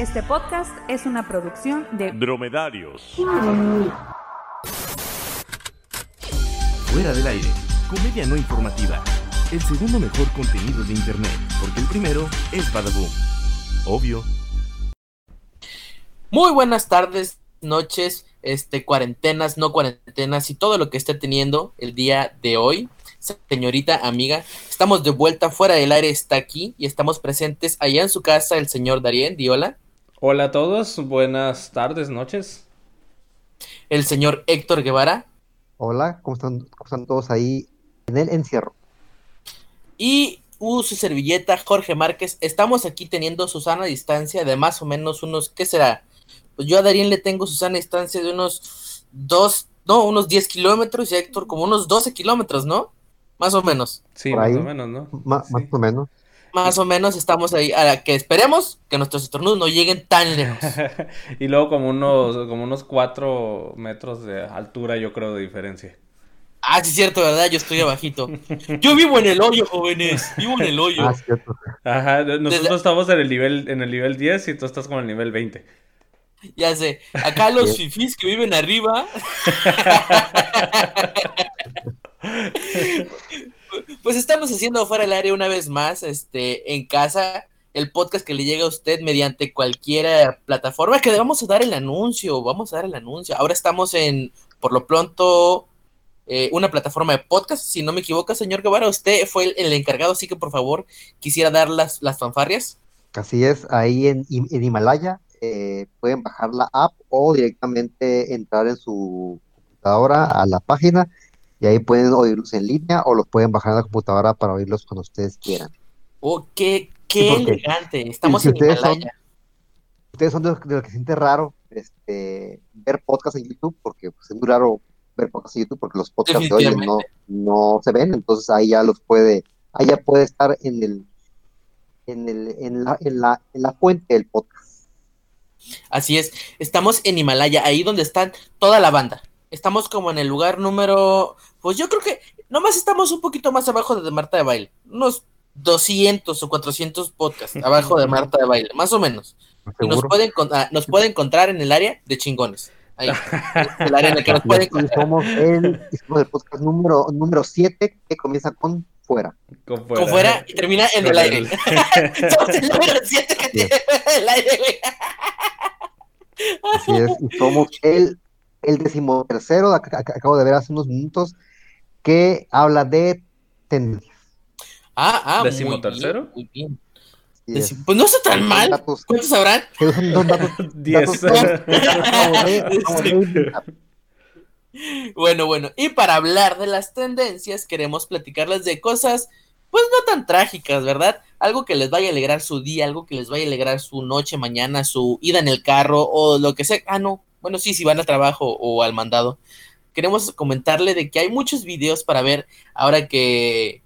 Este podcast es una producción de Dromedarios. Fuera del aire, comedia no informativa. El segundo mejor contenido de internet, porque el primero es Badaboom. Obvio. Muy buenas tardes, noches, este, cuarentenas, no cuarentenas y todo lo que esté teniendo el día de hoy. Señorita amiga, estamos de vuelta fuera del aire, está aquí y estamos presentes allá en su casa el señor Darien, Diola. Hola a todos, buenas tardes, noches. El señor Héctor Guevara. Hola, ¿cómo están, cómo están todos ahí en el encierro? Y uh, su servilleta, Jorge Márquez. Estamos aquí teniendo Susana distancia de más o menos unos, ¿qué será? Pues yo a Darien le tengo Susana distancia de unos dos, no, unos 10 kilómetros y a Héctor como unos 12 kilómetros, ¿no? Más o menos. Sí, Por más ahí. o menos, ¿no? Sí. Más o menos. Más o menos estamos ahí. A la que esperemos que nuestros estornudos no lleguen tan lejos. y luego como unos, como unos cuatro metros de altura, yo creo, de diferencia. Ah, sí, es cierto, ¿verdad? Yo estoy abajito. Yo vivo en el hoyo, jóvenes. Vivo en el hoyo. Ah, cierto. Ajá, nosotros Desde- estamos en el nivel, en el nivel 10 y tú estás como en el nivel 20. Ya sé. Acá los fifís que viven arriba. Estamos haciendo fuera del área una vez más, este, en casa, el podcast que le llega a usted mediante cualquier plataforma, que vamos a dar el anuncio, vamos a dar el anuncio. Ahora estamos en, por lo pronto, eh, una plataforma de podcast, si no me equivoco, señor Guevara, usted fue el, encargado, así que por favor quisiera dar las, las fanfarrias. Así es, ahí en, en Himalaya eh, pueden bajar la app o directamente entrar en su computadora a la página y ahí pueden oírlos en línea o los pueden bajar en la computadora para oírlos cuando ustedes quieran. Oh, qué, qué Sí, elegante, estamos si en ustedes son- Himalaya. Ustedes son de los, de los que sienten raro este, ver podcast en YouTube porque pues, es muy raro ver podcast en YouTube porque los podcasts de hoy no, no se ven, entonces ahí ya los puede, ahí ya puede estar en el en el en la, en la, en la fuente del podcast. Así es, estamos en Himalaya, ahí donde están toda la banda. Estamos como en el lugar número, pues yo creo que nomás estamos un poquito más abajo de Marta de Baile, unos 200 o 400 podcasts abajo de Marta de Baile, más o menos. Nos puede, ah, nos puede encontrar en el área de chingones. Ahí, el área en el que nos puede encontrar. somos el, somos el podcast número número 7 que comienza con fuera. Con Como fuera y termina en el aire. Somos el número 7 que tiene el aire, güey. Así es, y somos el, el decimotercero, ac- ac- acabo de ver hace unos minutos, que habla de tendencias. Ah, ah, bien, muy bien. Deci- Pues no está tan mal. Datos- ¿Cuántos son datos, Diez. Bueno, bueno, y para hablar de las tendencias, queremos platicarles de cosas, pues no tan trágicas, ¿verdad? Algo que les vaya a alegrar su día, algo que les vaya a alegrar su noche, mañana, su ida en el carro o lo que sea. Ah, no, bueno, sí, si van al trabajo o al mandado. Queremos comentarle de que hay muchos videos para ver ahora que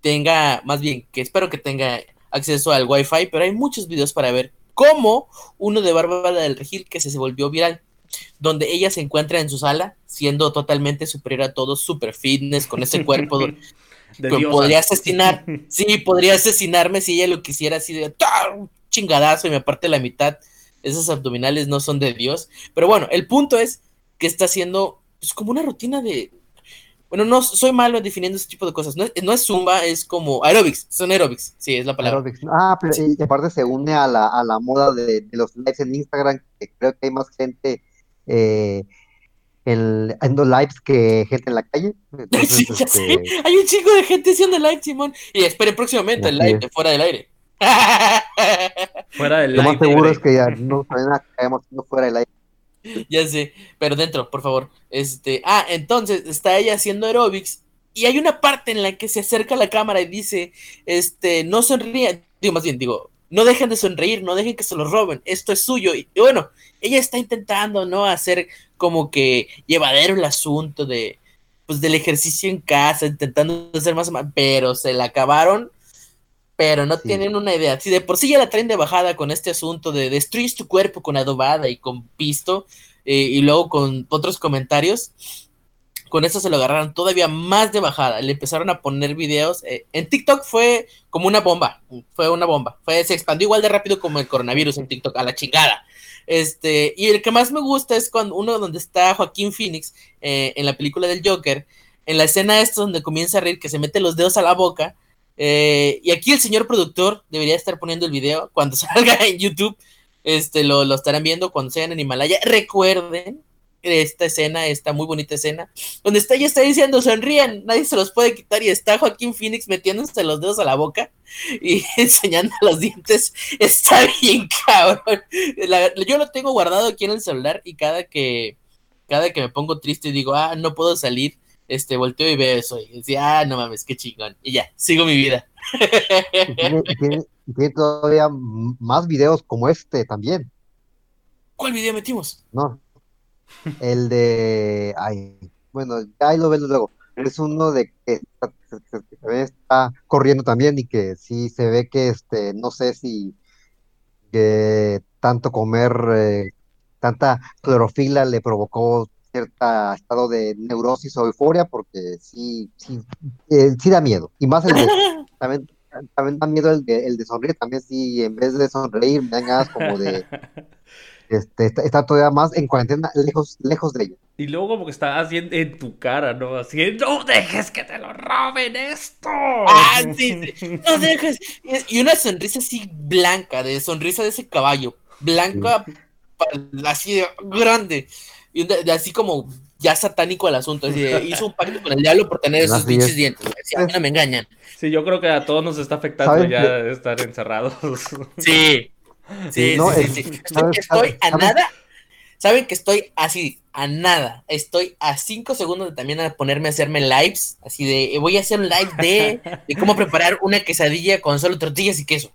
tenga, más bien, que espero que tenga acceso al Wi-Fi, pero hay muchos videos para ver cómo uno de Bárbara del Regil que se, volvió viral donde ella se encuentra en su sala siendo totalmente superior a todos, super fitness, con ese cuerpo De que podría asesinar, sí, podría asesinarme si ella lo quisiera así de ¡tar! un chingadazo y me parte la mitad. Esos abdominales no son de Dios. Pero bueno, el punto es que está haciendo pues, como una rutina de... Bueno, no soy malo definiendo ese tipo de cosas. No, es- no es zumba, es como aerobics. Son aerobics, sí, es la palabra. Aerobics. Ah, pero y aparte se une a la, a la moda de, de los lives en Instagram, que creo que hay más gente eh, en, haciendo lives que gente en la calle. Entonces, Sí, ya sé. este, Hay un chico de gente haciendo live, Simón. Y espere próximamente el live de fuera del aire. Fuera del lo más live, seguro es que ya no caemos haciendo fuera del aire. Ya sé, pero dentro, por favor. Este, ah, entonces está ella haciendo aerobics y hay una parte en la que se acerca a la cámara y dice, este, no sonrían, digo más bien, digo, no dejen de sonreír, no dejen que se lo roben, esto es suyo. Y, y bueno, ella está intentando, ¿no? Hacer como que llevadero el asunto de, pues, del ejercicio en casa, intentando hacer más, pero se la acabaron, pero no Sí. tienen una idea. Si de por sí ya la traen de bajada con este asunto de destruyes tu cuerpo con adobada y con pisto, eh, y luego con otros comentarios, con eso se lo agarraron todavía más de bajada. Le empezaron a poner videos. eh, en TikTok fue como una bomba. Fue una bomba. Fue, se expandió igual de rápido como el coronavirus en TikTok, a la chingada. Este, y el que más me gusta es cuando uno donde está Joaquín Phoenix eh, en la película del Joker. En la escena esta donde comienza a reír, que se mete los dedos a la boca. Eh, y aquí el señor productor debería estar poniendo el video cuando salga en YouTube. Este, lo, lo estarán viendo cuando sean en Himalaya. Recuerden esta escena, esta muy bonita escena, donde está ella está diciendo, sonrían, nadie se los puede quitar, y está Joaquín Phoenix metiéndose los dedos a la boca y enseñando los dientes. Está bien cabrón. Yo lo tengo guardado aquí en el celular y cada que, cada que me pongo triste y digo, ah, no puedo salir, este, volteo y veo eso. Y decía, ah, no mames, qué chingón. Y ya, sigo mi vida. Y tiene, tiene- todavía más videos como este también, ¿Cuál video metimos? ¿no? El de, ay, bueno, ya ahí lo ves luego. Es uno de que, está corriendo también y que sí se ve que, este, no sé si que tanto comer, eh, tanta clorofila le provocó cierto estado de neurosis o euforia, porque sí, sí, eh, sí da miedo. Y más el de, también, también da miedo el de, el de sonreír, también sí, en vez de sonreír, me dan ganas como de este, está, está todavía más en cuarentena, lejos, lejos de ella. Y luego como que está así en, tu cara, ¿no? Así, no dejes que te lo roben esto. Ah, sí, sí. No dejes. Y una sonrisa así blanca, de sonrisa de ese caballo. Blanca, pa- así de grande. Y de, de así como ya satánico el asunto. Así de, hizo un pacto con el diablo por tener esos pinches es. dientes. Así, a mí no me engañan. Sí, yo creo que a todos nos está afectando ¿Sabes ya estar encerrados. Sí. Sí, No, sí, es- sí, sí. Estoy, ¿sabes- estoy a nada. Saben que estoy así, a nada. Estoy a cinco segundos de también a ponerme a hacerme lives. Así de, eh, voy a hacer un live de, de cómo preparar una quesadilla con solo tortillas y queso.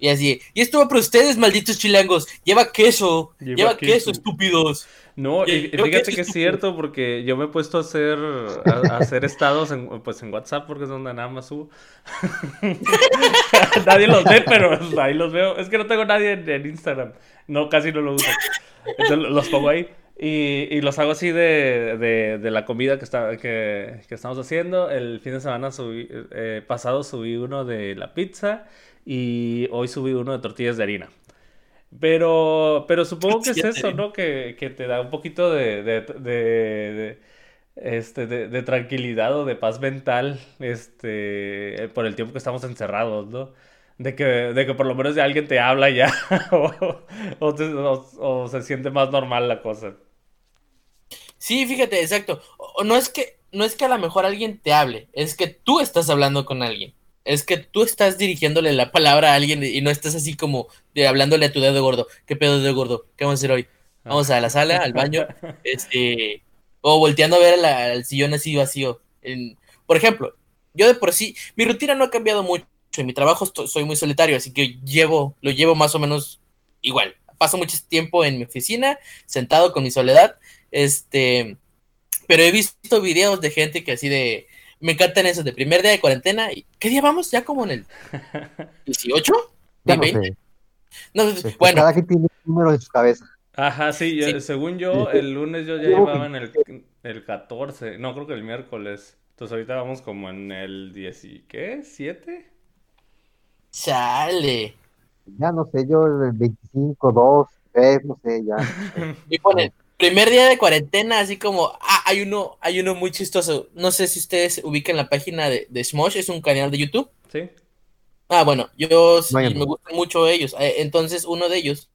Y así, y esto va para ustedes, malditos chilangos. Lleva queso, Lleva lleva, queso. queso. estúpidos. No, y, fíjate que es cierto porque yo me he puesto a hacer a, a hacer estados en, pues en WhatsApp porque es donde nada más subo. nadie los ve, pero ahí los veo. Es que no tengo nadie en, en Instagram. No, casi no lo uso. Entonces los pongo ahí. Y, y los hago así de, de, de la comida que, está, que, que estamos haciendo. El fin de semana subí, eh, pasado subí uno de la pizza y hoy subí uno de tortillas de harina. Pero, pero supongo que es eso. ¿no? Que, que te da un poquito de, de, de, de- este, de, tranquilidad o de paz mental, este, por el tiempo que estamos encerrados, ¿no? De que, de que por lo menos de alguien te habla ya, o, o te- o- o se siente más normal la cosa. Sí, fíjate, exacto. No es que, no es que a lo mejor alguien te hable, es que tú estás hablando con alguien. Es que tú estás dirigiéndole la palabra a alguien y no estás así como de hablándole a tu dedo gordo. ¿Qué pedo dedo gordo? ¿Qué vamos a hacer hoy? Vamos a la sala, al baño, este, o volteando a ver la- al sillón así vacío. En- por ejemplo, yo de por sí, mi rutina no ha cambiado mucho. En mi trabajo esto- soy muy solitario, así que llevo, lo llevo más o menos igual. Paso mucho tiempo en mi oficina, sentado con mi soledad, este, pero he visto videos de gente que así de, me encantan esos de primer día de cuarentena. y ¿Qué día vamos? ¿Ya como en el 18? Ya ¿De no 20? sé. No, Este, bueno, Cada quien tiene un número en su cabeza. Ajá, sí, yo- Sí. según yo, el lunes yo ya llevaba en el, el 14, no, creo que el miércoles. Entonces ahorita vamos como en el 10 y ¿qué? ¿7? chale. Ya no sé, yo el 25, 2, 3, no sé, ya. Y ponen, primer día de cuarentena, así como, ah, hay uno, hay uno muy chistoso. No sé si ustedes ubican la página de, de Smosh, es un canal de YouTube. Sí. Ah, bueno, yo sí, me gustan mucho ellos. Eh, Entonces, uno de ellos,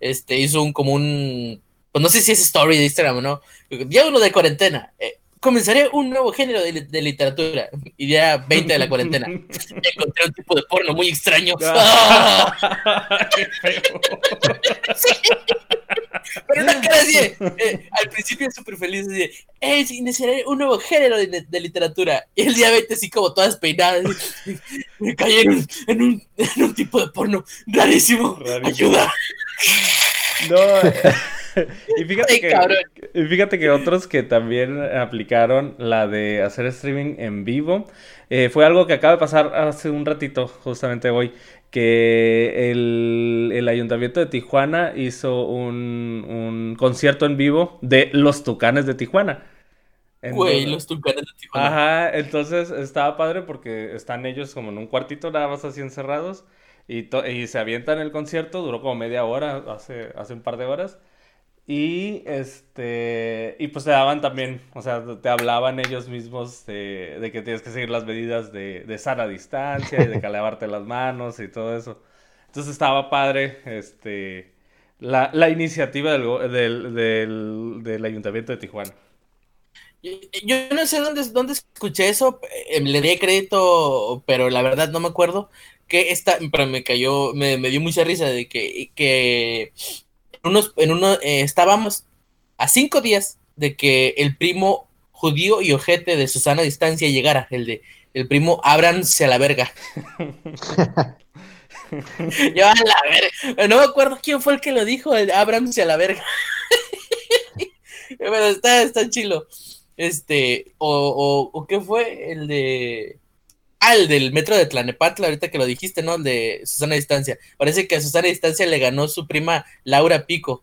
este, hizo un como un, pues no sé si es story de Instagram o no. Día uno de cuarentena. eh, comenzaré un nuevo género de, de literatura. Y día 20 de la cuarentena. Encontré un tipo de porno muy extraño. ¡Ah! Pero una cara así, eh, al principio súper feliz, así eh, iniciaré un nuevo género de, de literatura. Y el día 20 así como todas peinadas, así, me cayeron en un, en un tipo de porno rarísimo. Rarísimo. Ayuda. No, y fíjate Ay, que, fíjate que otros que también aplicaron la de hacer streaming en vivo, eh, fue algo que acaba de pasar hace un ratito, justamente hoy, que el, el Ayuntamiento de Tijuana hizo un, un concierto en vivo de Los Tucanes de Tijuana. Güey, los tucanes de Tijuana. Ajá, entonces estaba padre porque están ellos como en un cuartito nada más así encerrados y, y se avientan el concierto, duró como media hora, hace, hace un par de horas. Y este y pues te daban también, o sea, te hablaban ellos mismos de, de que tienes que seguir las medidas de, de sana distancia y de calabarte las manos y todo eso. Entonces estaba padre este la, la iniciativa del, del, del, del Ayuntamiento de Tijuana. Yo no sé dónde, dónde escuché eso, eh, le di crédito, pero la verdad no me acuerdo. Que esta, pero me cayó, me, me dio mucha risa de que, que unos, en uno, eh, estábamos a cinco días de que el primo judío y ojete de Susana Distancia llegara, el de el primo ábranse a la verga. Yo a la verga. No me acuerdo quién fue el que lo dijo, el ábranse a la verga. Pero está, está chilo. Este, o, o, qué fue el de. Ah, el del metro de Tlanepantla, ahorita que lo dijiste, ¿no? El de Susana Distancia. Parece que a Susana Distancia le ganó su prima Laura Pico.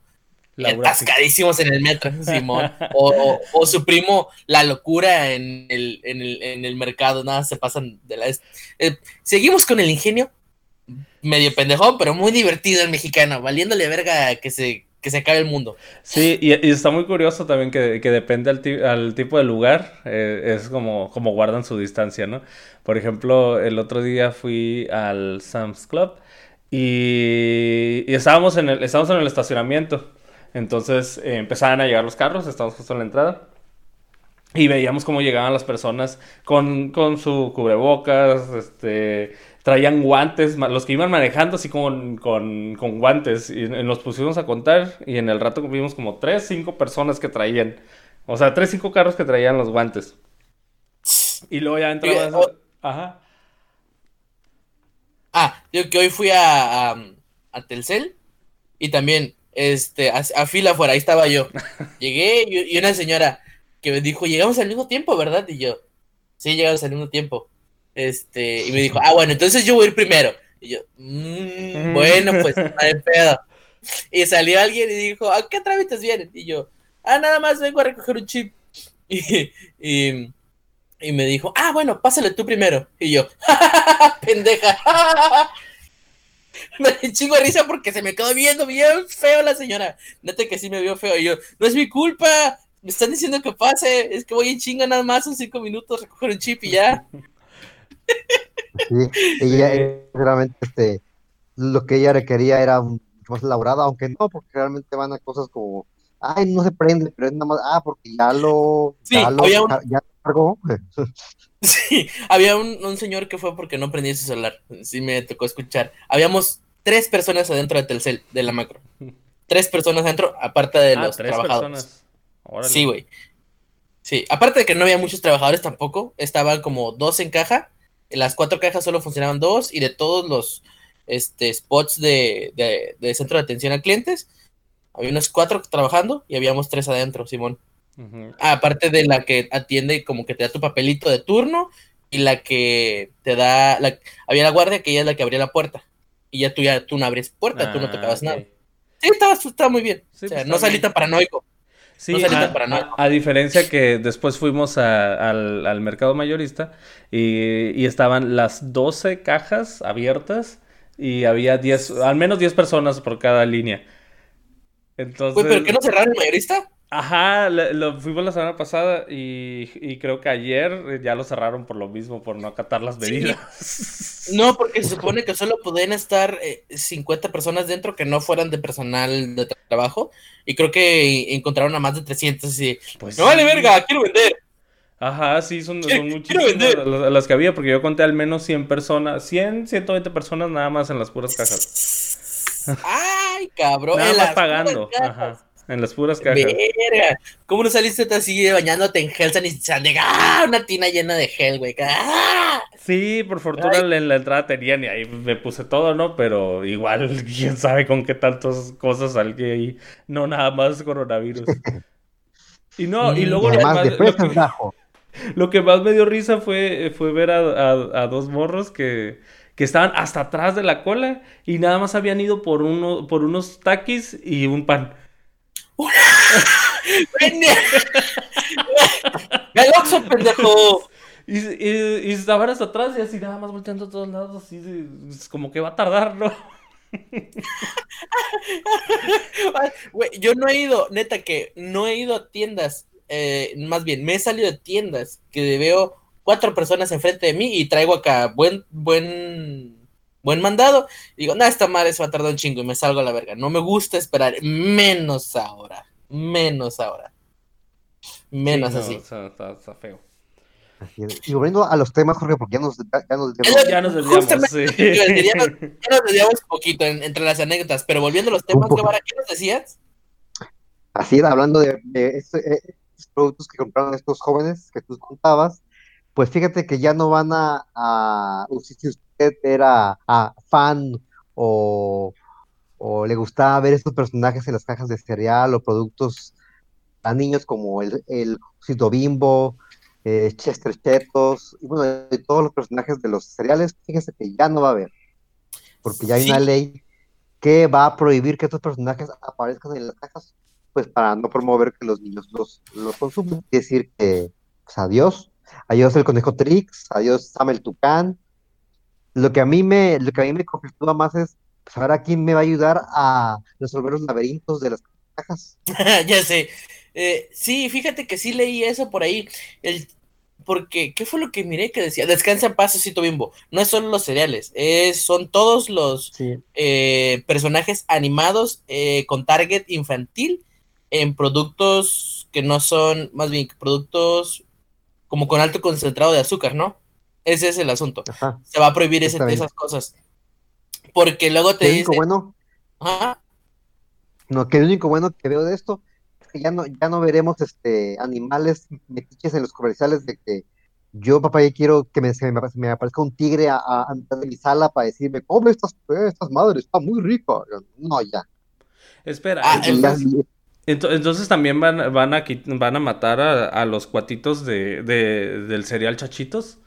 Laura Atascadísimos en el metro, Simón. O, o, su primo, la locura en el, en el, en el mercado, nada, se pasan de la... Eh, seguimos con el ingenio, medio pendejón, pero muy divertido el mexicano, valiéndole verga que se que se acabe el mundo. Sí, y, está muy curioso también que, que depende al, tipo de lugar, eh, es como, como guardan su distancia, ¿no? Por ejemplo, el otro día fui al Sam's Club y, estábamos, en el, estábamos en el estacionamiento. Entonces eh, empezaban a llegar los carros, estábamos justo en la entrada. Y veíamos cómo llegaban las personas con, con su cubrebocas, este, traían guantes, los que iban manejando así con, con, con guantes, y nos pusimos a contar y en el rato vimos como 3, 5 personas que traían, o sea, 3, 5 carros que traían los guantes. Y luego ya entrabas... Ajá. Ah, yo que hoy fui a, a, Telcel y también este, a, fila afuera, ahí estaba yo. Llegué y, y, una señora que me dijo, llegamos al mismo tiempo, ¿verdad? Y yo, sí, llegamos al mismo tiempo. Este, y me dijo, ah, bueno, entonces yo voy a ir primero. Y yo, mmm, bueno, pues, no hay pedo. Y salió alguien y dijo, ¿a qué trámites vienen? Y yo, ah, nada más vengo a recoger un chip. Y, y, y me dijo, ah, bueno, pásale tú primero. Y yo, pendeja. me chingo de risa porque se me quedó viendo bien feo la señora. Neta que sí me vio feo. Y yo, no es mi culpa. Me están diciendo que pase. Es que voy en chinga nada más, son cinco minutos, recoger un chip y ya. Sí, ella realmente este, lo que ella requería era mucho más elaborada, aunque no, porque realmente van a cosas como, ay, no se prende, pero es nada más, ah, porque ya lo, ya lo ya cargó. Sí, había un, un, señor que fue porque no prendía su celular, sí me tocó escuchar. Habíamos tres personas adentro de Telcel, de la macro. Tres personas adentro, aparte de ah, los trabajadores. Sí, güey. Sí, aparte de que no había muchos trabajadores tampoco, estaban como dos en caja las cuatro cajas solo funcionaban dos y de todos los este, spots de, centro de atención a clientes, había unos cuatro trabajando y habíamos tres adentro, Simón. aparte de la que atiende como que te da tu papelito de turno y la que te da, la, había la guardia que ella es la que abría la puerta y ya tú ya tú no abres puerta, tú no ah, tocabas nada. Sí, estaba, muy bien. o sea, pues no salí tan paranoico. Sí, a, diferencia que después fuimos al, mercado mayorista y, estaban las 12 cajas abiertas y había 10, al menos 10 personas por cada línea. Entonces... ¿pero qué no cerraron el mayorista? Ajá, lo, fuimos la semana pasada y, creo que ayer ya lo cerraron por lo mismo, por no acatar las medidas. No, porque se supone que solo podían estar 50 eh, personas dentro que no fueran de personal de trabajo y creo que encontraron a más de 300 y pues no vale verga, quiero vender. Ajá, sí, son, son muchísimas las, las, que había, porque yo conté al menos 100 personas, 100, 120 personas nada más en las puras cajas. Ay, cabrón. Nada más pagando. Ajá. En las puras cajas. Verga. ¿Cómo no saliste así bañándote en gel y ¡Ah! Una tina llena de gel, güey. ¡Ah! Sí, por fortuna en la entrada tenían y ahí me puse todo, ¿no? Pero igual, quién sabe con qué tantas cosas salí ahí. No, nada más coronavirus. Y no, y luego lo, más, lo, que, más me dio risa fue, fue ver a, a, dos morros que, que estaban hasta atrás de la cola y nada más habían ido por, uno, por unos taquis y un pan. ¡El Oxxo, pendejo! Y, y, y hasta atrás y así nada más volteando a todos lados, así es como que va a tardar, ¿no? Güey, yo no he ido, neta que no he ido a tiendas, eh, más bien, me he salido de tiendas que veo cuatro personas enfrente de mí y traigo acá buen, buen, buen mandado. Y digo, no, esta madre se va a tardar un chingo y me salgo a la verga. No me gusta esperar, menos ahora, menos ahora. Menos Sí, no, así. o sea, está, está feo. Así es. Y volviendo a los temas, Jorge, porque ya nos, ya nos Ya desviamos, sí. nos- Ya nos desviamos un poquito en- entre las anécdotas, pero volviendo a los temas, ¿qué nos decías? Así era, hablando de, de este- eh, estos productos que compraron estos jóvenes que tú contabas, pues fíjate que ya no van a, a usted era ah, fan o, o le gustaba ver estos personajes en las cajas de cereal o productos a niños como el, el Osito Bimbo, eh, Chester Chetos, y bueno, de todos los personajes de los cereales, fíjese que ya no va a haber, porque ya hay Sí. una ley que va a prohibir que estos personajes aparezcan en las cajas, pues para no promover que los niños los, los consuman. Es decir, que pues, adiós, adiós el conejo Trix, adiós Sam el Tucán. Lo que a mí me, lo que a mí me conflictúa más es pues, saber a quién me va a ayudar a resolver los laberintos de las cajas. ya sé. Eh, sí, fíjate que sí leí eso por ahí. El, porque, ¿qué fue lo que miré que decía? Descansa en paz, Osito Bimbo. No es solo los cereales, es, son todos los Sí. eh, personajes animados eh, con target infantil en productos que no son, más bien, productos como con alto concentrado de azúcar, ¿no? Ese es el asunto. Ajá. Se va a prohibir ese- esas cosas. Porque luego te Lo dice, único bueno, no, que lo único bueno que veo de esto es que ya no, ya no veremos este animales metiches en los comerciales de que yo, papá, ya quiero que me, me, apare- me aparezca un tigre a, a, a mi sala para decirme, come estas, estas madres, está muy rico. No, ya. Espera, Ah, ya- entonces, ento- entonces también van, van, a, van a matar a, a los cuatitos de, de- del cereal Chachitos.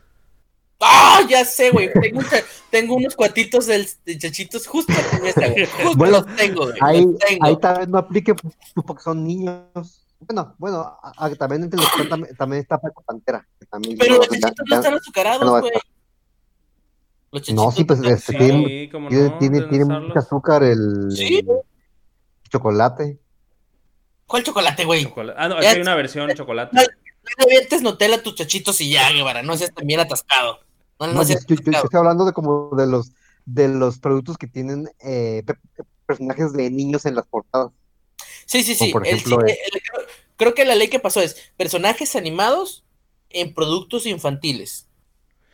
¡Ah! ya sé, güey. Tengo, un cha- tengo unos cuatitos del, de chachitos justo con esta, güey. Justo Bueno, los tengo, güey. Ahí, los tengo. ahí tal vez no aplique pues, porque son niños. Bueno, bueno, a- a- también entre los que están tam- también está Paco Pantera. que también Pero los chachitos ya- no están azucarados, no güey. Los No, sí, pues chachitos este, no- tiene, Sí, tiene, no, mucho azúcar el, Sí. el chocolate. ¿Cuál chocolate, güey? Chocolate. Ah, no, aquí hay una versión chocolate. No, No le avientes Nutella a tus chachitos y ya, Guevara. No seas también atascado. No, no No, yo, estoy hablando de como de los de los productos que tienen eh, pe- pe- personajes de niños en las portadas. Sí, sí, sí. por El- ejemplo, el- el- creo, que la ley que pasó es personajes animados en productos infantiles.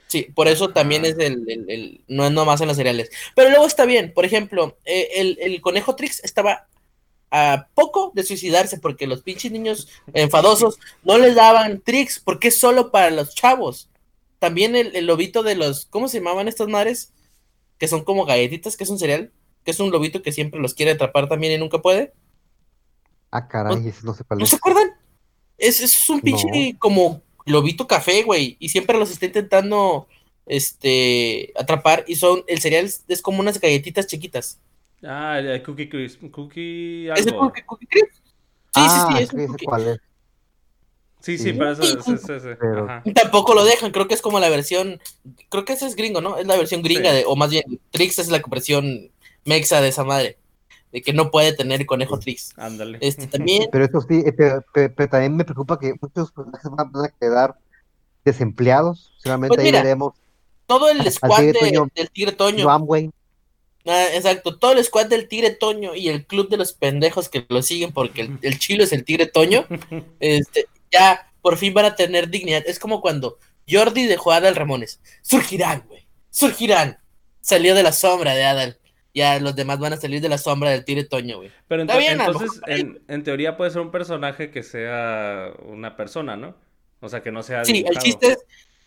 Sí, por eso también es el, el- el- no es nomás en los cereales. Pero luego está bien, por ejemplo, eh, el, el conejo Trix estaba a poco de suicidarse porque los pinches niños enfadosos no les daban Trix porque es solo para los chavos. También el, el lobito de los, ¿cómo se llamaban estas madres? Que son como galletitas, que es un cereal, que es un lobito que siempre los quiere atrapar también y nunca puede. Ah, caray, ese no sé cuál ¿No es. se acuerdan? Es, es un pinche No. como lobito café, güey. Y siempre los está intentando este atrapar. Y son, el cereal es, es como unas galletitas chiquitas. Ah, el Cookie Crisp. Cookie ¿Es el. Cookie, Cookie Crisp? Sí, ah, sí, sí, es sí, un sé cookie. cuál es. Sí, sí, Sí. pero eso Ajá. Y Tampoco lo dejan, creo que es como la versión, creo que ese es gringo, ¿no? Es la versión gringa, Sí. de, o más bien, Trix es la versión mexa de esa madre, de que no puede tener conejo Trix. Ándale. Este también, Pero eso sí, eh, pero, pero- pero también me preocupa que muchos personajes van a quedar desempleados. Seguramente Pues ahí mira, veremos todo el squad Tigre de- Toño. del Tigre Toño. Ah, exacto, todo el squad del Tigre Toño y el club de los pendejos que lo siguen porque el, el chilo es el Tigre Toño, este, ya por fin van a tener dignidad. Es como cuando Jordi dejó a Adal Ramones. Surgirán, güey, surgirán. Salió de la sombra de Adal. Ya los demás van a salir de la sombra del Tigre Toño, güey. Pero ento- bien, entonces, en, en teoría puede ser un personaje que sea una persona, ¿no? O sea, que no sea Sí, el chiste es,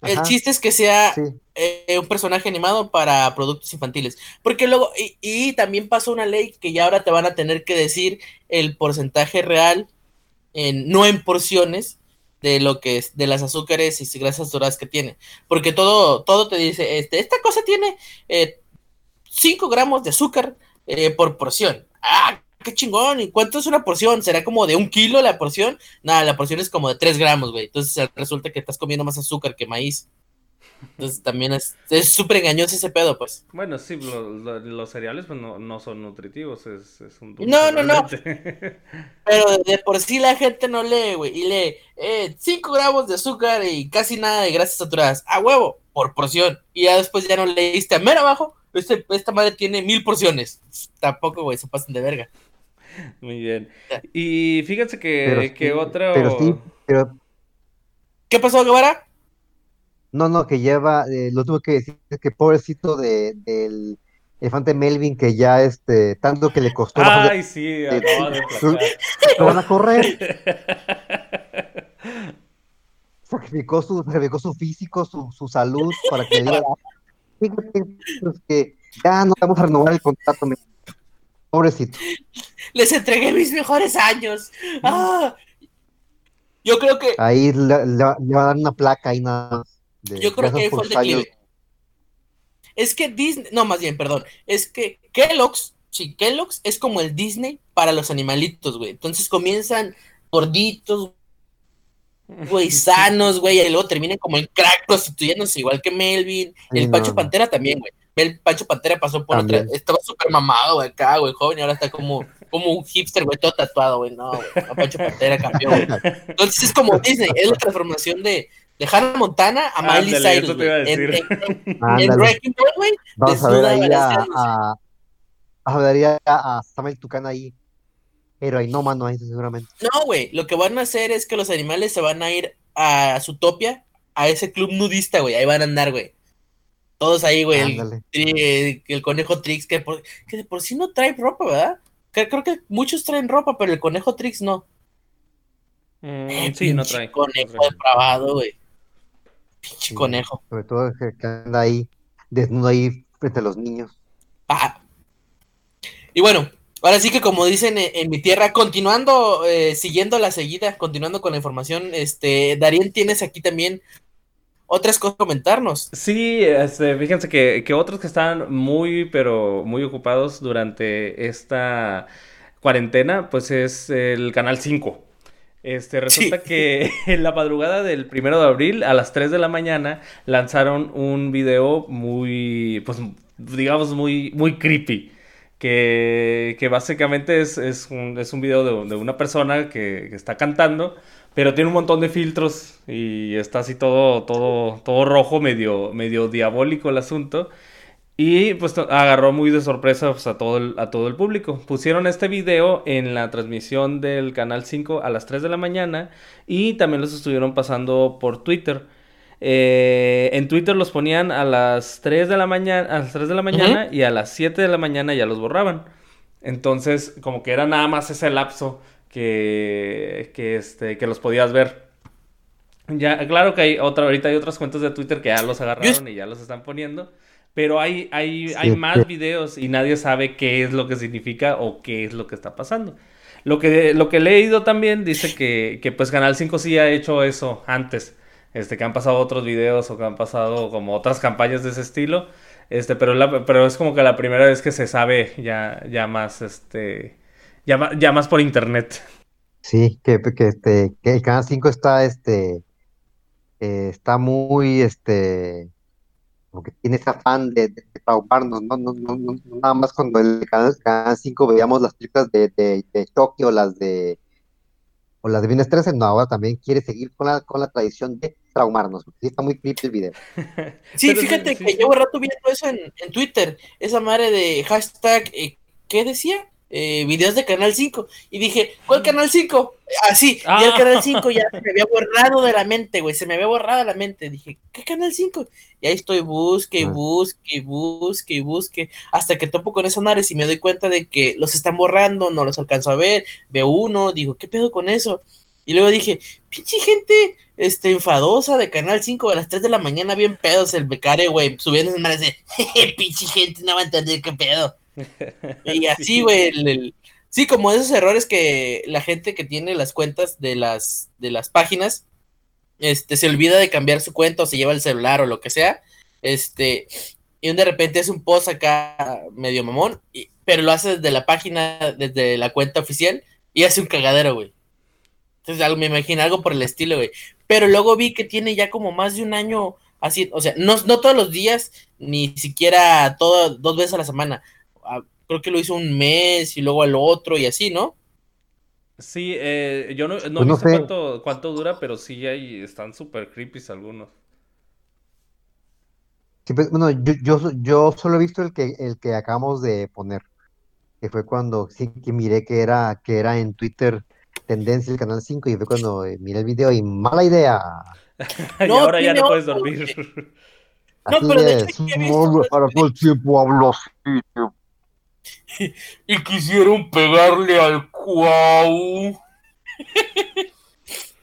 el Ajá. chiste es que sea Sí. eh, un personaje animado para productos infantiles. Porque luego, y, y también pasó una ley que ya ahora te van a tener que decir el porcentaje real, en, no en porciones, de lo que es, de las azúcares y grasas saturadas que tiene. Porque todo, todo te dice, este, esta cosa tiene 5 gramos de azúcar eh, por porción. Ah, qué chingón, ¿y cuánto es una porción? ¿Será como de un kilo la porción? Nada, la porción es como de tres gramos, güey. Entonces resulta que estás comiendo más azúcar que maíz. Entonces también es súper engañoso ese pedo, pues. Bueno, sí, los cereales pues no, no son nutritivos, es, es un No, no, no. Pero de por sí la gente no lee, güey. Y lee 5 eh, gramos de azúcar y casi nada de grasas saturadas. A huevo, por porción. Y ya después ya no leíste a mero abajo. Este, esta madre tiene mil porciones. Tampoco, güey, se pasan de verga. Muy bien. Y fíjense que, que otro. Pero sí, pero. ¿Qué pasó, Guevara? No, no, que lleva, eh, lo tuve que decir es que pobrecito de, del elefante Melvin, que ya este, tanto que le costó. Ay, sí, lo van a correr. sacrificó su, sacrificó su físico, su, su salud para que diga, pues, que ya no vamos a renovar el contrato. Pobrecito. Les entregué mis mejores años. Ah. Yo creo que. Ahí le, le, va a dar una placa ahí nada más. Yo creo que fue el declive. Es que Disney, no, más bien, perdón, es que Kellogg's, sí, Kellogg's es como el Disney para los animalitos, güey. Entonces comienzan gorditos, güey, sanos, güey, y luego terminan como el crack prostituyéndose igual que Melvin. el Pancho Pantera también, güey. El Pancho Pantera pasó por otra, estaba súper mamado, güey, acá, güey, joven, y ahora está como, como un hipster, güey, todo tatuado, güey, no, güey, Pancho Pantera cambió, güey. Entonces es como Disney, es la transformación de, de Hannah Montana a Miley Cyrus. En, en, Breaking Bad, güey. Vamos a ver ahí a, a, a, ver a Samuel Tucán ahí. Pero ahí no, mano, ahí seguramente. No, güey. Lo que van a hacer es que los animales se van a ir a su topia, a ese club nudista, güey. Ahí van a andar, güey. Todos ahí, güey. El, el, conejo Trix, que, por, que de por sí no trae ropa, ¿verdad? Creo que muchos traen ropa, pero el conejo Trix no. Mm, eh, sí, no trae. Conejo depravado, güey. Pinche conejo. Sobre todo que anda ahí, desnudo ahí frente a los niños. Ah. Y bueno, ahora sí que como dicen en, mi tierra, continuando, eh, siguiendo la seguida, continuando con la información, este, Darien, tienes aquí también otras cosas que comentarnos. Sí, este, fíjense que, que otros que están muy, pero muy ocupados durante esta cuarentena, pues es el Canal 5. Este, resulta que en la madrugada del primero de abril, a las 3 de la mañana, lanzaron un video muy, pues, digamos, muy, muy creepy. Que, que básicamente es, es, un, es un video de, de una persona que, que, está cantando, pero tiene un montón de filtros y está así todo, todo, todo rojo, medio, medio diabólico el asunto. Y pues agarró muy de sorpresa pues, a, todo el, a todo el público. Pusieron este video en la transmisión del Canal 5 a las 3 de la mañana y también los estuvieron pasando por Twitter. Eh, en Twitter los ponían a las 3 de la mañana, a las 3 de la mañana y a las 7 de la mañana ya los borraban. Entonces, como que era nada más ese lapso que, que, este, que los podías ver. Ya, claro que hay otra, ahorita hay otras cuentas de Twitter que ya los agarraron y ya los están poniendo. Pero hay, hay, hay más videos y nadie sabe qué es lo que significa o qué es lo que está pasando. Lo que, lo que he leído también dice que, que pues Canal 5 sí ha hecho eso antes. Este, que han pasado otros videos o que han pasado como otras campañas de ese estilo. Este, pero, la, pero es como que la primera vez que se sabe ya, ya más, este, ya, ya más por internet. Sí, que, que, este, que el Canal 5 está, este, eh, está muy, este, como que tiene ese afán de, de, traumarnos, ¿no? No, no, no, nada más cuando en el canal, 5 veíamos las películas de, de, de Tokio, las de o las de Viernes 13, no, ahora también quiere seguir con la, con la tradición de traumarnos, porque sí está muy creepy el video. sí, fíjate que llevo rato viendo eso en, en Twitter, esa madre de hashtag, eh, ¿qué decía? Eh, videos de Canal 5. Y dije, ¿cuál Canal 5? Así, ah, y el Canal 5 ya se me había borrado de la mente, güey, se me había borrado de la mente. Dije, ¿qué Canal 5? Y ahí estoy, busque, busque, busque, busque, hasta que topo con esos mares y me doy cuenta de que los están borrando, no los alcanzo a ver, veo uno, digo, ¿qué pedo con eso? Y luego dije, pinche gente este, enfadosa de Canal 5 a las 3 de la mañana, bien pedos el becario, güey, subiendo esas mares de, pinche gente no va a entender qué pedo. Y así, güey, sí, como esos errores que la gente que tiene las cuentas de las, de las páginas, este, se olvida de cambiar su cuenta o se lleva el celular o lo que sea, este, y de repente es un post acá medio mamón, y- pero lo hace desde la página, desde la cuenta oficial, y hace un cagadero, güey. Entonces, algo, me imagino algo por el estilo, güey. Pero luego vi que tiene ya como más de un año así, o sea, no, no todos los días, ni siquiera todo, dos veces a la semana. Creo que lo hizo un mes y luego al otro y así, ¿no? Sí, eh, yo no, no he Pues no sé. cuánto, cuánto dura, pero sí hay, están súper creepy algunos. Sí, pues, bueno, yo, yo, yo solo he visto el que, el que acabamos de poner, que fue cuando sí que miré que era, que era en Twitter tendencia el canal 5 y fue cuando eh, miré el video y mala idea. Y No, ahora ya no puedes dormir. No, pero de hecho es, he visto "Hombre, más para todo el tiempo hablo así, tío". Y quisieron pegarle al cuau.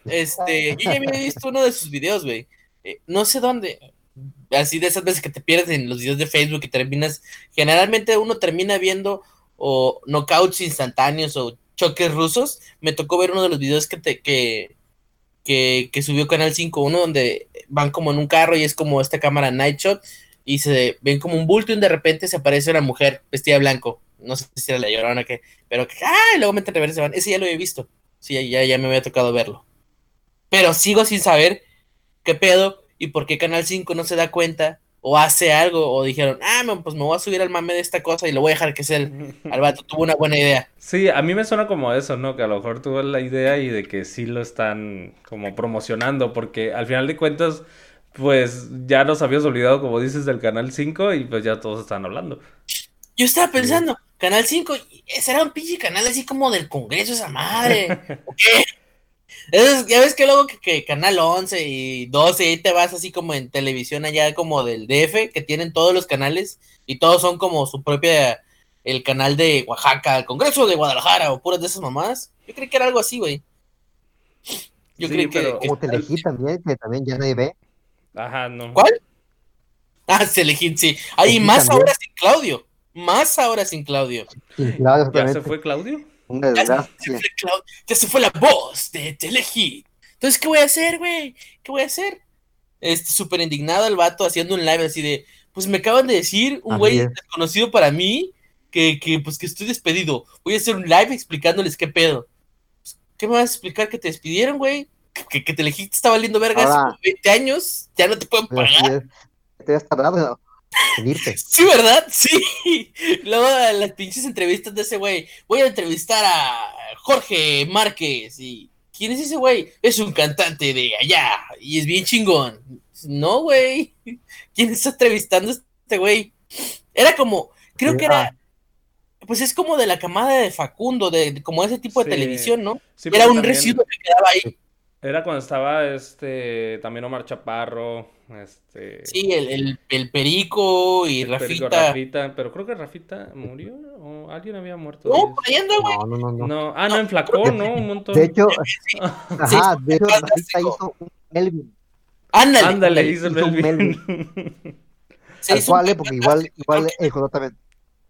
Este, yo ya había visto uno de sus videos, güey. Eh, no sé dónde. Así de esas veces que te pierdes en los videos de Facebook y terminas. Generalmente uno termina viendo o knockouts instantáneos o choques rusos. Me tocó ver uno de los videos que te, que, que, subió Canal 5, uno donde van como en un carro y es como esta cámara night shot y se ven como un bulto y de repente se aparece una mujer vestida de blanco. No sé si era la llorona o qué, pero que, ¡ah! y luego meten reversa y se van. Ese ya lo he visto. Sí, ya, ya, ya me había tocado verlo. Pero sigo sin saber qué pedo y por qué Canal 5 no se da cuenta o hace algo o dijeron, ah, man, pues me voy a subir al mame de esta cosa y lo voy a dejar que sea el, al vato. Tuvo una buena idea. Sí, a mí me suena como eso, ¿no? Que a lo mejor tuvo la idea y de que sí lo están como promocionando, porque al final de cuentas, pues ya nos habíamos olvidado, como dices, del Canal 5 y pues ya todos están hablando. Yo estaba pensando, Canal 5, será un pinche canal así como del Congreso esa madre. ¿O qué? Es- ya ves que luego que, que Canal 11 y 12, ahí te vas así como en televisión allá como del DF, que tienen todos los canales y todos son como su propia, el canal de Oaxaca, el Congreso de Guadalajara o puras de esas mamadas. Yo creí que era algo así, güey. Yo Sí, creí que, pero- que- Como Telehit también, que también ya nadie ve. Ajá, no. ¿Cuál? Ah, Telehit, sí. Ahí Sí, más también. ahora sin Claudio. Más ahora sin Claudio. Sí, claro, ¿Ya se fue Claudio? Una Ya se, fue ya se fue la voz de Telehit. Entonces, ¿qué voy a hacer, güey? ¿Qué voy a hacer? Este, súper indignado el vato haciendo un live así de, pues me acaban de decir, un güey es. desconocido para mí, que, que, pues que estoy despedido. Voy a hacer un live explicándoles qué pedo. Pues, ¿Qué me vas a explicar que te despidieron, güey? Que, que Telehit te está valiendo verga hace Ahora- como 20 años, ya no te pueden así pagar. Te has tardado irte. Sí, ¿verdad? Sí. Luego las pinches entrevistas de ese güey. Voy a entrevistar a Jorge Márquez. y ¿Quién es ese güey? Es un cantante de allá y es bien chingón. No, güey. ¿Quién está entrevistando a este güey? Era como, creo que era, pues es como de la camada de Facundo, de, de como ese tipo de Sí. televisión, ¿no? Sí, Era un también residuo que quedaba ahí. Era cuando estaba este también Omar Chaparro, este Sí, el, el, el Perico y el Perico Rafita. Rafita, pero creo que Rafita murió o alguien había muerto. No, por ahí anda, güey. No, no, no, no. No, ah, no, enflacó, ¿no? Un montón. De hecho, Sí, ajá, de hecho, Rafita hizo un Melvin. Ándale. Ándale, hizo el hizo un Melvin. Cual, eh, porque igual, igual el también.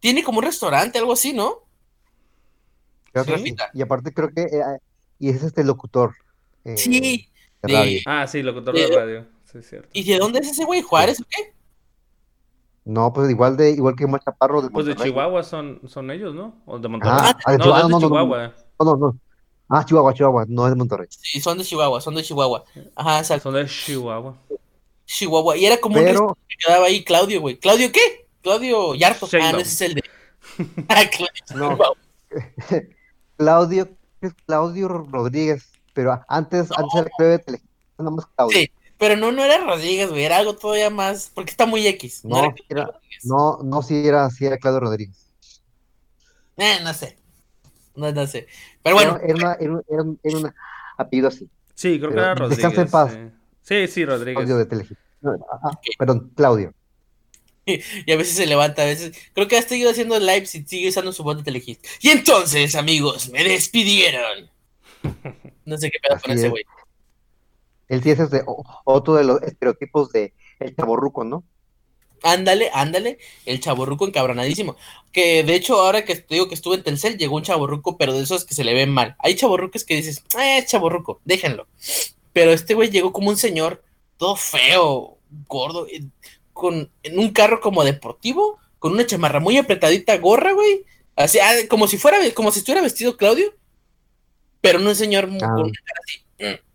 Tiene como un restaurante, algo así, ¿no? Creo que sí. Rafita. Y aparte creo que, eh, y es este locutor. Eh, Sí. de de- radio. Ah, sí, locutor Eh, de radio. Sí, es cierto. ¿Y de dónde es ese güey? ¿Juárez o qué? No, pues igual de, igual que Omar Chaparro de Pues de. Chihuahua son, son ellos, ¿no? O de Monterrey. Ah, ah, de no, Chihuahua, no de no, no, no, Chihuahua. No, no, no. Ah, Chihuahua, Chihuahua, no es de Monterrey. Sí, son de Chihuahua, son de Chihuahua. Ajá, exacto. Son de Chihuahua. Chihuahua. Y era como un Pero, que quedaba ahí Claudio, güey. ¿Claudio qué? Claudio Yarto. Ah, no, ese es el de. Ah, Claudio No. Claudio, es Claudio Rodríguez, pero antes, antes era Claudio de Telehit, nada más Claudio. Sí, pero no, no era Rodríguez, güey. Era algo todavía más. Porque está muy X. No, No, era. No, no, sí era, sí era Claudio Rodríguez. Eh, no sé. No, no sé. Pero bueno, Era, era, una- era, un- era un- era un apellido así, Sí, creo que era descansa Rodríguez. en paz. Sí, sí, sí, Rodríguez. Claudio de Telehit. No, ah, ah, perdón, Claudio. y a veces se levanta, a veces. Creo que ha seguido haciendo lives y sigue usando su voz de telehit. Y entonces, amigos, me despidieron. No sé qué pedo con Así ese es. güey. Él sí es otro de los estereotipos de el chaborruco, ¿no? Ándale, ándale, el chaborruco encabronadísimo. Que de hecho, ahora que te digo que estuve en Telcel, llegó un chaborruco, pero de esos que se le ven mal. Hay chaborrucos que dices, eh, chaborruco, déjenlo. Pero este güey llegó como un señor, todo feo, gordo, eh, con, en un carro como deportivo, con una chamarra muy apretadita, gorra, güey. Así, ah, como si fuera, como si estuviera vestido Claudio, pero no un señor Ah. con una cara así. mm.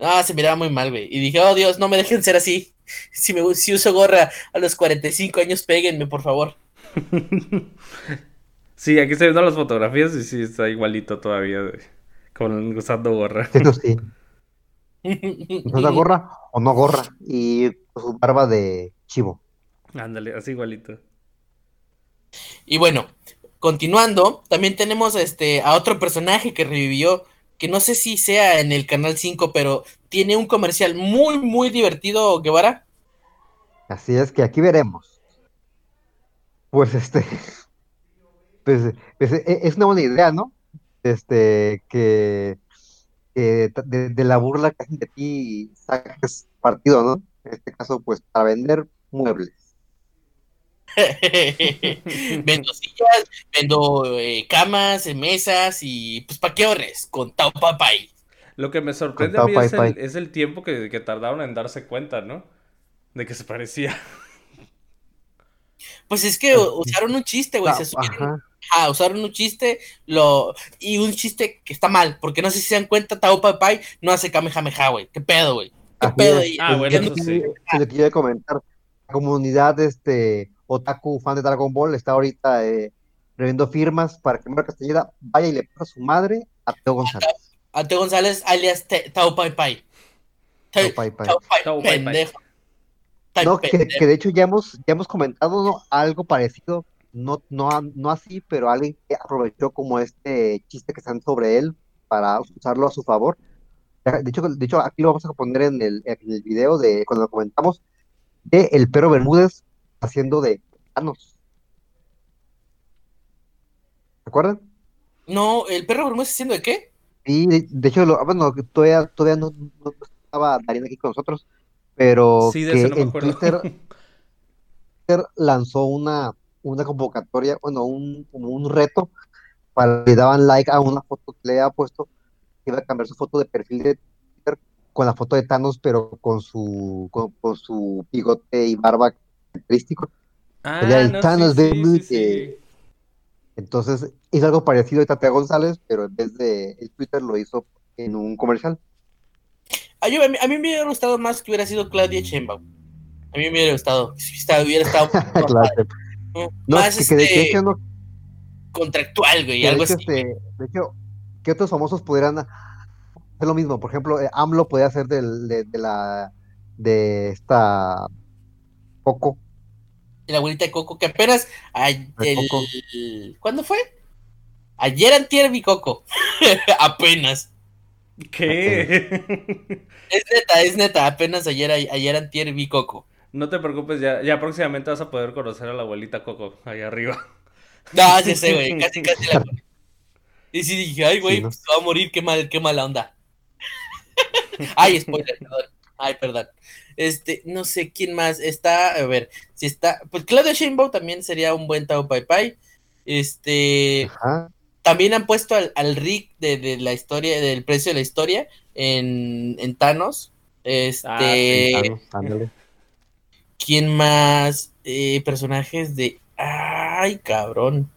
Ah, se miraba muy mal, güey. Y dije, oh Dios, no me dejen ser así. Si, me, si uso gorra a los 45 años, péguenme, por favor. Sí, aquí estoy viendo las fotografías y sí, está igualito todavía, güey, con usando gorra. Eso sí, ¿no la gorra o no gorra? Y su barba de chivo. Ándale, así igualito. Y bueno, continuando, también tenemos este a otro personaje que revivió, que no sé si sea en el canal 5, pero tiene un comercial muy, muy divertido, Guevara. Así es que aquí veremos. Pues este, pues, pues, e- es una buena idea, ¿no? Este, que, de, de la burla que hacen de ti saques partido, ¿no? En este caso, pues para vender muebles. vendo sillas, vendo eh, camas, mesas y pues para qué ahorres con Tao Papai. Lo que me sorprende a mí es Pai el, Pai. es el tiempo que, que tardaron en darse cuenta, ¿no? De que se parecía. Pues es que u- usaron un chiste, güey, Ah, se subieron, ajá. ah, usaron un chiste, lo y un chiste que está mal, porque no sé si se dan cuenta, Tao Papai no hace Kamehameha, güey. ¿Qué pedo, güey? ¿Qué Así pedo? es. Ah, bueno, eso sí. Es lo que iba a comentar. La comunidad este, otaku fan de Dragon Ball está ahorita eh, reuniendo firmas para que Mario Castañeda vaya y le ponga a su madre a Teo González. a Teo González, alias Te- Tao Pai Pai. Tao Pai Pai. Tao Pai, Tao Pai Pai. No, que, de hecho ya hemos, ya hemos comentado ¿no? algo parecido, no, no, no así, pero alguien que aprovechó como este chiste que están sobre él para usarlo a su favor. De hecho, de hecho aquí lo vamos a poner en el, en el video de cuando lo comentamos, de el perro Bermúdez haciendo de Thanos. ¿Se acuerdan? No, el perro Bermúdez haciendo de qué? Sí, de, de hecho, lo, bueno, que todavía, todavía no, no estaba Darían aquí con nosotros, pero Sí, de que ese no me en acuerdo. Twitter Twitter lanzó una, una convocatoria, bueno, un, como un reto para que le daban like a una foto que le había puesto, que iba a cambiar su foto de perfil de Twitter con la foto de Thanos, pero con su, con, con su bigote y barba característico. Ah, Sería el no, Thanos sí, sí, Bermúdez. sí, sí. Entonces hizo algo parecido a Tatea González, pero en vez de el Twitter lo hizo en un comercial. A, yo- a mí, a mí me hubiera gustado más que hubiera sido Claudia Sheinbaum. A mí me hubiera gustado. Si está- hubiera estado Claro. No, más que, que de, que de este, hecho no, contractual, güey, que de algo hecho, así. este, de hecho, que otros famosos podrían hacer lo mismo. Por ejemplo, eh, AMLO podría ser del, de, de la de esta Coco. La abuelita de Coco, que apenas. ay, De Coco. el- ¿Cuándo fue? Ayer antier vi Coco. apenas. ¿Qué? Es neta, es neta. Apenas ayer, ayer antier vi Coco. No te preocupes, ya, ya próximamente vas a poder conocer a la abuelita Coco ahí arriba. No, sí sé, güey. Casi, casi la. Y sí dije, ay, güey, Sí, ¿no? pues, se va a morir, qué mal, qué mala onda. ay, spoiler, perdón. Ay, perdón. Este, no sé quién más está, a ver, si está, pues Claudia Sheinbaum también sería un buen Tao Pai Pai. Este, Ajá. también han puesto al, al Rick de, de la historia, del precio de la historia en, en Thanos. Este, Ah, sí, Thanos, ándale. ¿quién más? Eh, personajes de, ay, cabrón.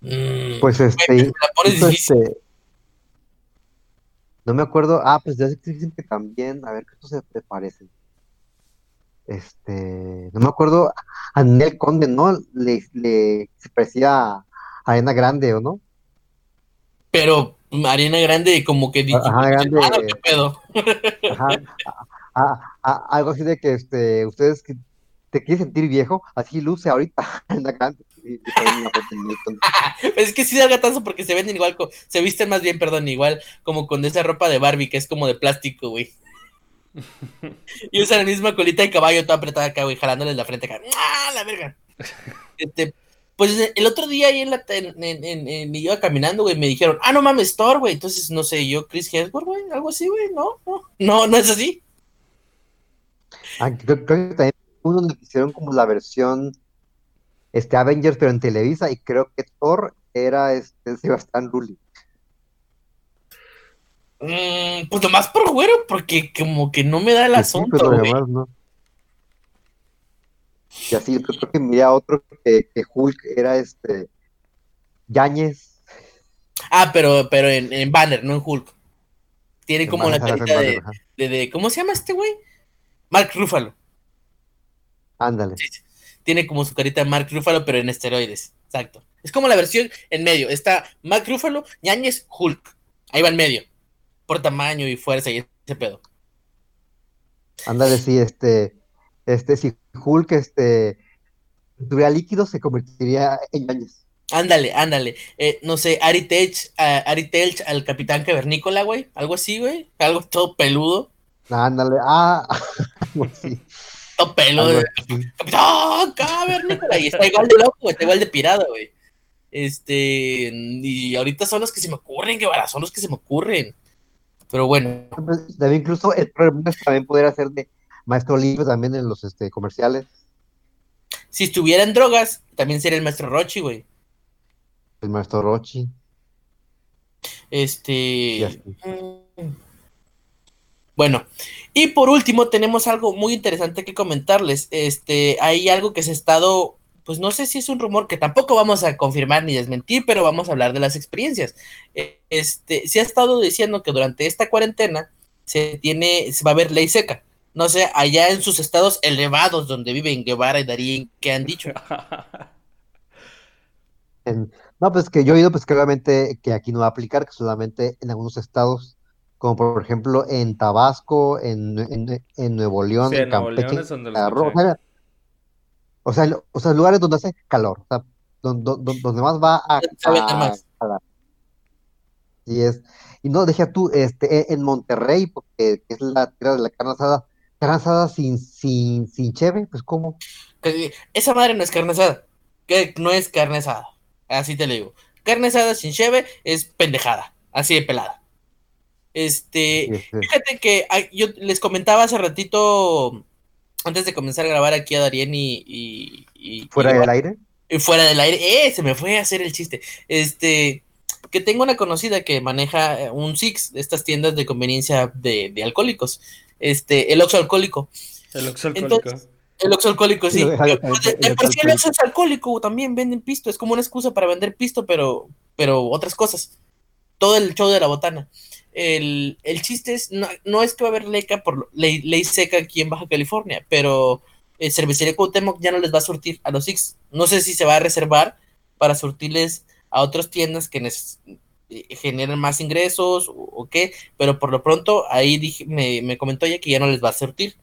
Mm, Pues este, me la pones hizo difícil. este, no me acuerdo, ah, pues ya sé que dicen que también, a ver, ¿qué se te parecen? Este, no me acuerdo, a Ninel Conde, ¿no? Le, le se parecía a Arena Grande, ¿o no? Pero Ariana Grande como que dije, Ajá, Grande. "Ah, qué pedo. Ajá, a- a- a- algo así de que este, ustedes que te quieren sentir viejo, así luce ahorita Arena Grande. Y- es que sí da gatazo porque se venden igual, se visten más bien, perdón, igual como con esa ropa de Barbie que es como de plástico, güey. y usan la misma colita de caballo toda apretada acá, güey, jalándoles la frente acá. ¡Ah, la verga! Este, pues el otro día ahí en la en, en- en- en- iba caminando, güey, me dijeron, ah, no mames, Thor, güey. Entonces, no sé, yo, Chris Hemsworth, güey, algo así, güey, no, no, no, no es así. Ah, creo, creo que también uno donde hicieron como la versión este Avengers, pero en Televisa, y creo que Thor era este Sebastián Lully. Mm, pues nomás por güero, porque como que no me da el Sí, asunto, pero güey. además no. Y así, yo creo que miré a otro que, que Hulk era este. Yáñez. Ah, pero, pero en, en Banner, no en Hulk. Tiene como la carita de, de- ¿Cómo se llama este güey? Mark Ruffalo. Ándale. Sí, sí. Tiene como su carita de Mark Ruffalo, pero en esteroides. Exacto. Es como la versión en medio. Está Mark Ruffalo, Ñañez, Hulk. Ahí va en medio. Por tamaño y fuerza y ese pedo. Ándale, sí, este. Este, si Hulk este, tuviera líquido, se convertiría en Yáñez. Ándale, ándale. Eh, no sé, Ari Telch, a- Ari Telch al Capitán Cavernícola, güey. Algo así, güey. Algo todo peludo. Ándale, ah, algo así, Todo así. Capitán Cavernícola. Y está igual de loco, güey. Está igual de pirado, güey. Este. Y ahorita son los que se me ocurren, que son los que se me ocurren. Pero bueno. También incluso el problema es que también podría ser de maestro libre también en los este, comerciales. Si estuviera en drogas, también sería el maestro Rochi, güey. El maestro Rochi. Este. Bueno, y por último tenemos algo muy interesante que comentarles. Este, hay algo que se ha estado, pues no sé si es un rumor que tampoco vamos a confirmar ni desmentir, pero vamos a hablar de las experiencias. Eh, Este, se ha estado diciendo que durante esta cuarentena se tiene, se va a ver ley seca. No sé, allá en sus estados elevados donde viven Guevara y Darín, ¿qué han dicho? No, pues que yo he oído pues obviamente que aquí no va a aplicar, que solamente en algunos estados, como por ejemplo en Tabasco, en, en, en Nuevo León, Sí, en Nuevo Campeche, León o sea, o sea, lugares donde hace calor, o sea, donde, donde, donde más va a, a calar. Así es. Y no, deja tú, este, e- en Monterrey, porque es la tierra de la carne asada, carne asada sin, sin, sin cheve, pues ¿cómo? Esa madre no es carne asada. Que no es carne asada. Así te lo digo. Carne asada sin cheve es pendejada. Así de pelada. Este. Fíjate que yo les comentaba hace ratito. Antes de comenzar a grabar aquí a Darien y. y- y- fuera y- del aire. y fuera del aire. ¡Eh! Se me fue a hacer el chiste. Este. Que tengo una conocida que maneja eh, un Six, de estas tiendas de conveniencia de, de alcohólicos. Este, el Oxxo alcohólico. El Oxxo alcohólico. Entonces, el Oxxo alcohólico, sí. De, por sí el alcohólico. Oxxo es alcohólico, también venden pisto. Es como una excusa para vender pisto, pero, pero otras cosas. Todo el show de la botana. El, el chiste es, no, no es que va a haber ley, por, ley, seca aquí en Baja California, pero el Cervecería Cuauhtémoc ya no les va a surtir a los Six. No sé si se va a reservar para surtirles a otras tiendas que eh, generen más ingresos o, qué, pero por lo pronto ahí dije, me, me comentó ella que ya no les va a surtir.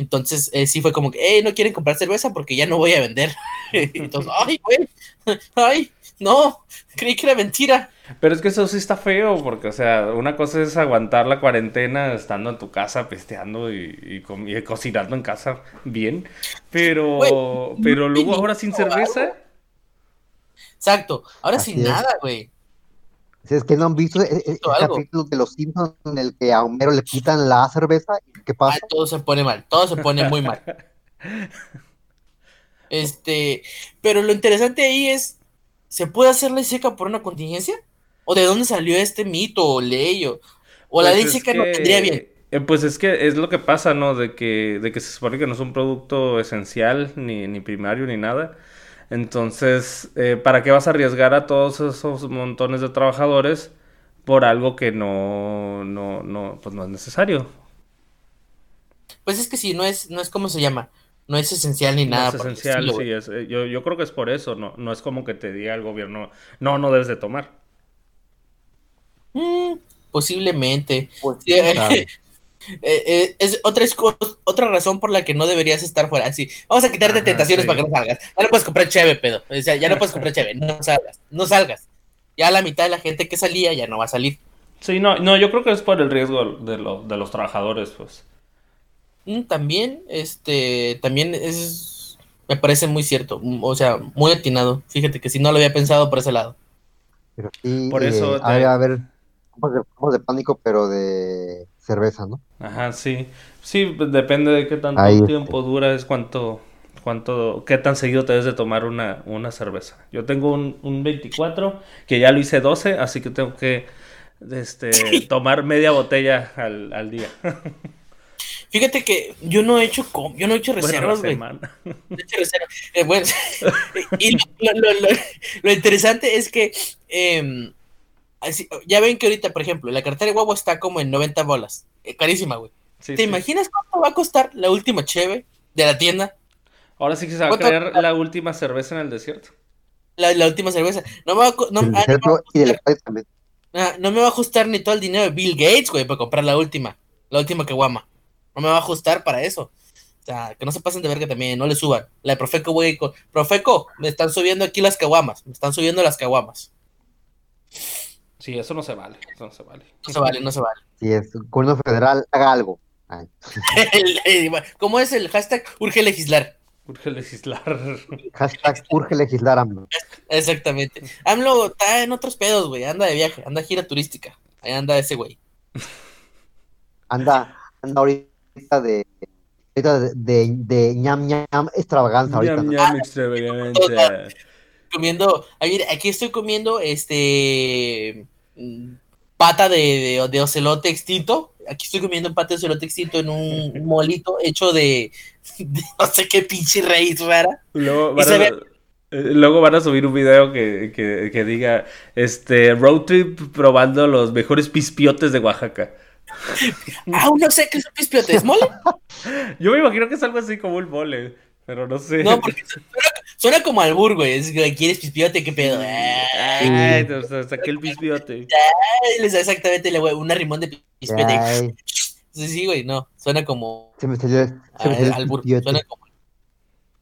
Entonces, eh, sí fue como que, no quieren comprar cerveza porque ya no voy a vender. Entonces, ay, güey, ay, no, creí que era mentira. Pero es que eso sí está feo, porque, o sea, una cosa es aguantar la cuarentena estando en tu casa, pisteando y, y y cocinando en casa bien, pero, pero luego ahora sin cerveza. Exacto, ahora Así sin es. nada, güey. Si es que no han visto el, el- capítulo de Los Simpsons en el que a Homero le quitan la cerveza, ¿y ¿qué Ah, pasa? todo se pone mal, todo se pone muy mal. Este, pero lo interesante ahí es, ¿se puede hacer ley seca por una contingencia? ¿O de dónde salió este mito o ley? O, o la Pues ley es seca no que- tendría bien. eh, Pues es que es lo que pasa, ¿no? De que, de que se supone que no es un producto esencial, ni, ni primario, ni nada. Entonces, eh, ¿para qué vas a arriesgar a todos esos montones de trabajadores por algo que no, no, no, pues no es necesario? Pues es que sí, no es, no es como se llama, no es esencial ni No nada. es esencial, sí, es, eh, yo, yo creo que es por eso, no, no es como que te diga el gobierno, no, no debes de tomar. Mm, posiblemente. Pues, Sí, sabe. Eh, eh, es otra, es otra razón por la que no deberías estar fuera. Así, vamos a quitarte Ajá, tentaciones sí. para que no salgas. Ya no puedes comprar cheve, pedo. O sea, ya no puedes comprar cheve. No salgas. No salgas. Ya la mitad de la gente que salía ya no va a salir. Sí, no, no, yo creo que es por el riesgo de, lo- de los trabajadores, pues. Mm, también, este, también es, me parece muy cierto. mm, O sea, muy atinado. Fíjate que si no lo había pensado por ese lado. Pero sí, Por eso eh, te- ha de haber copas de, pánico, pero de cerveza, ¿no? Ajá, sí. Sí, pues depende de qué tanto Ahí, este. tiempo dura, es cuánto, cuánto, qué tan seguido te debes de tomar una, una cerveza. Yo tengo un, un 24, que ya lo hice 12, así que tengo que este, tomar media botella al, al día. Fíjate que yo no he hecho com- yo no he hecho reservas, güey. No he hecho reservas. Eh, bueno, y lo, lo- lo- lo interesante es que em, así- ya ven que ahorita, por ejemplo, la cartera de guagua está como en 90 bolas. Eh, carísima, güey. Sí, ¿Te sí. imaginas cuánto va a costar la última cheve de la tienda? Ahora sí que se va a ¿Cuánto- crear la última cerveza en el desierto. La, la última cerveza. No me va a, ah, no me va a y costar- estadio también. ah, no me va a ajustar ni todo el dinero de Bill Gates, güey, para comprar la última. La última que guama. No me va a ajustar para eso. O sea, que no se pasen de verga también, no le suban. La de Profeco, güey, con- Profeco, me están subiendo aquí las caguamas. Me están subiendo las caguamas. Sí, eso no se vale. Eso no se vale. No se vale, no se vale. Si es gobierno federal, haga algo. Ay, ¿Cómo es el hashtag? Urge legislar. Urge legislar. hashtag urge legislar AMLO. Exactamente. AMLO está en otros pedos, güey. Anda de viaje, anda gira turística. Ahí anda ese güey. Anda, anda ahorita de ahorita de, de, de ñam ñam extravaganza ahorita. Ñam, ¿no? ñam, extravagante. Comiendo, aquí estoy comiendo este pata de, de, de ocelote extinto. Aquí estoy comiendo pata de ocelote extinto en un, molito hecho de, de no sé qué pinche raíz rara. Luego Y van, se a, ve- eh, luego van a subir un video que, que, que diga este road trip probando los mejores pispiotes de Oaxaca. Ah, no sé qué es un pispiote, ¿es mole? Yo me imagino que es algo así como un mole, pero no sé. No, porque suena, como albur, güey. Es que quieres pispiote, qué pedo. Ay, te saqué el pispiote. Ay, les da exactamente le- güey, una rimón de pispiote. Ay, Sí, sí, güey, no. Suena como se me salió, se me salió albur. pispiote. Suena como.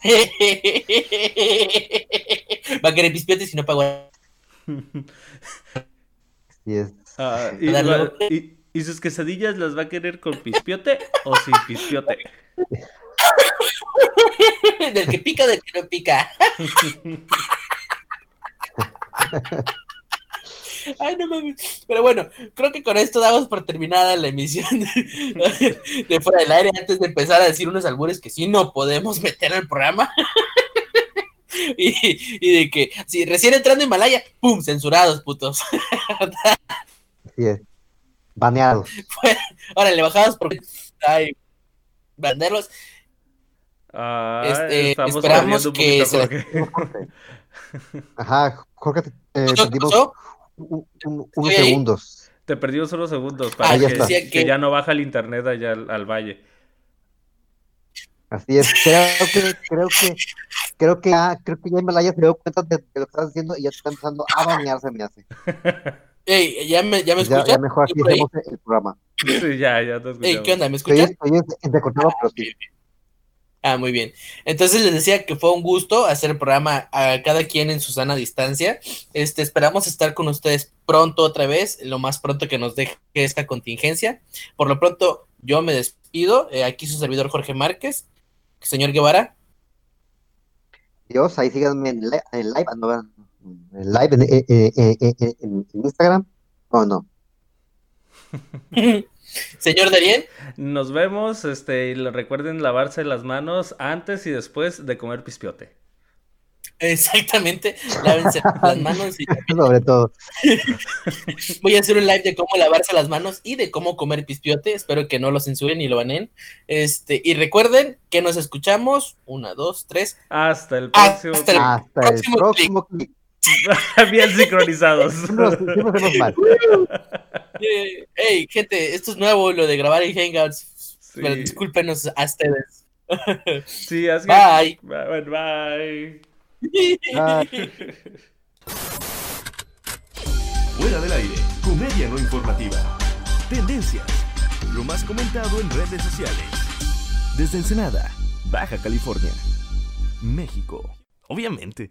Va a querer pispiote si no pago. Sí, es. Ah, y, Darle va- otro. y- y sus quesadillas las va a querer con pispiote o sin pispiote? del que pica, del que no pica. Ay, no mames. Pero bueno, creo que con esto damos por terminada la emisión de, de fuera del aire antes de empezar a decir unos albures que sí no podemos meter al programa. y, y de que, si recién entrando a Himalaya, ¡pum! Censurados, putos. Sí. Baneados. Órale, bajados por. Ay, banderlos. Ah, Este, estamos esperamos perdiendo un que poquito, Jorge. Ajá, Jorge, te- ¿Qué perdimos pasó? un- un- unos ahí. segundos. Te perdimos unos segundos Ah, para ya que, ya no baja el internet allá al, al valle. Así es. Creo que, creo que, creo que, ah, creo que ya Himalaya se dio cuenta de, lo que estás haciendo y ya está empezando a banearse, me hace. Ey, ¿ya me, ya me Pues ya, mejor aquí el programa. Sí, ya, ya te Ey, escuchamos. ¿qué onda? ¿Me Estoy, escuchan? estoy entrecortado, pero sí. Ah, muy bien. Entonces les decía que fue un gusto hacer el programa a cada quien en su sana distancia. Este, esperamos estar con ustedes pronto otra vez, lo más pronto que nos deje esta contingencia. Por lo pronto, yo me despido. Eh, aquí su servidor Jorge Márquez. Señor Guevara. Dios, ahí síganme en, li- en live, no, en live en, en- en- en- en- Instagram. No, no. Señor Darien. Nos vemos, este, y recuerden lavarse las manos antes y después de comer pispiote. Exactamente. Lávense las manos y Sobre todo. Voy a hacer un live de cómo lavarse las manos y de cómo comer pispiote. Espero que no lo censuren ni lo banen. Este, y recuerden que nos escuchamos. Una, dos, tres. Hasta el Ah, próximo. hasta el- Hasta el próximo próximo clip. Bien sincronizados. Mal. Eh, hey, gente, esto es nuevo, lo de grabar en Hangouts. Sí. Pero discúlpenos a ustedes. Sí, así Bye. Bye. Bye. Ay. Fuera del aire, comedia no informativa. Tendencias, lo más comentado en redes sociales. Desde Ensenada, Baja California, México. Obviamente.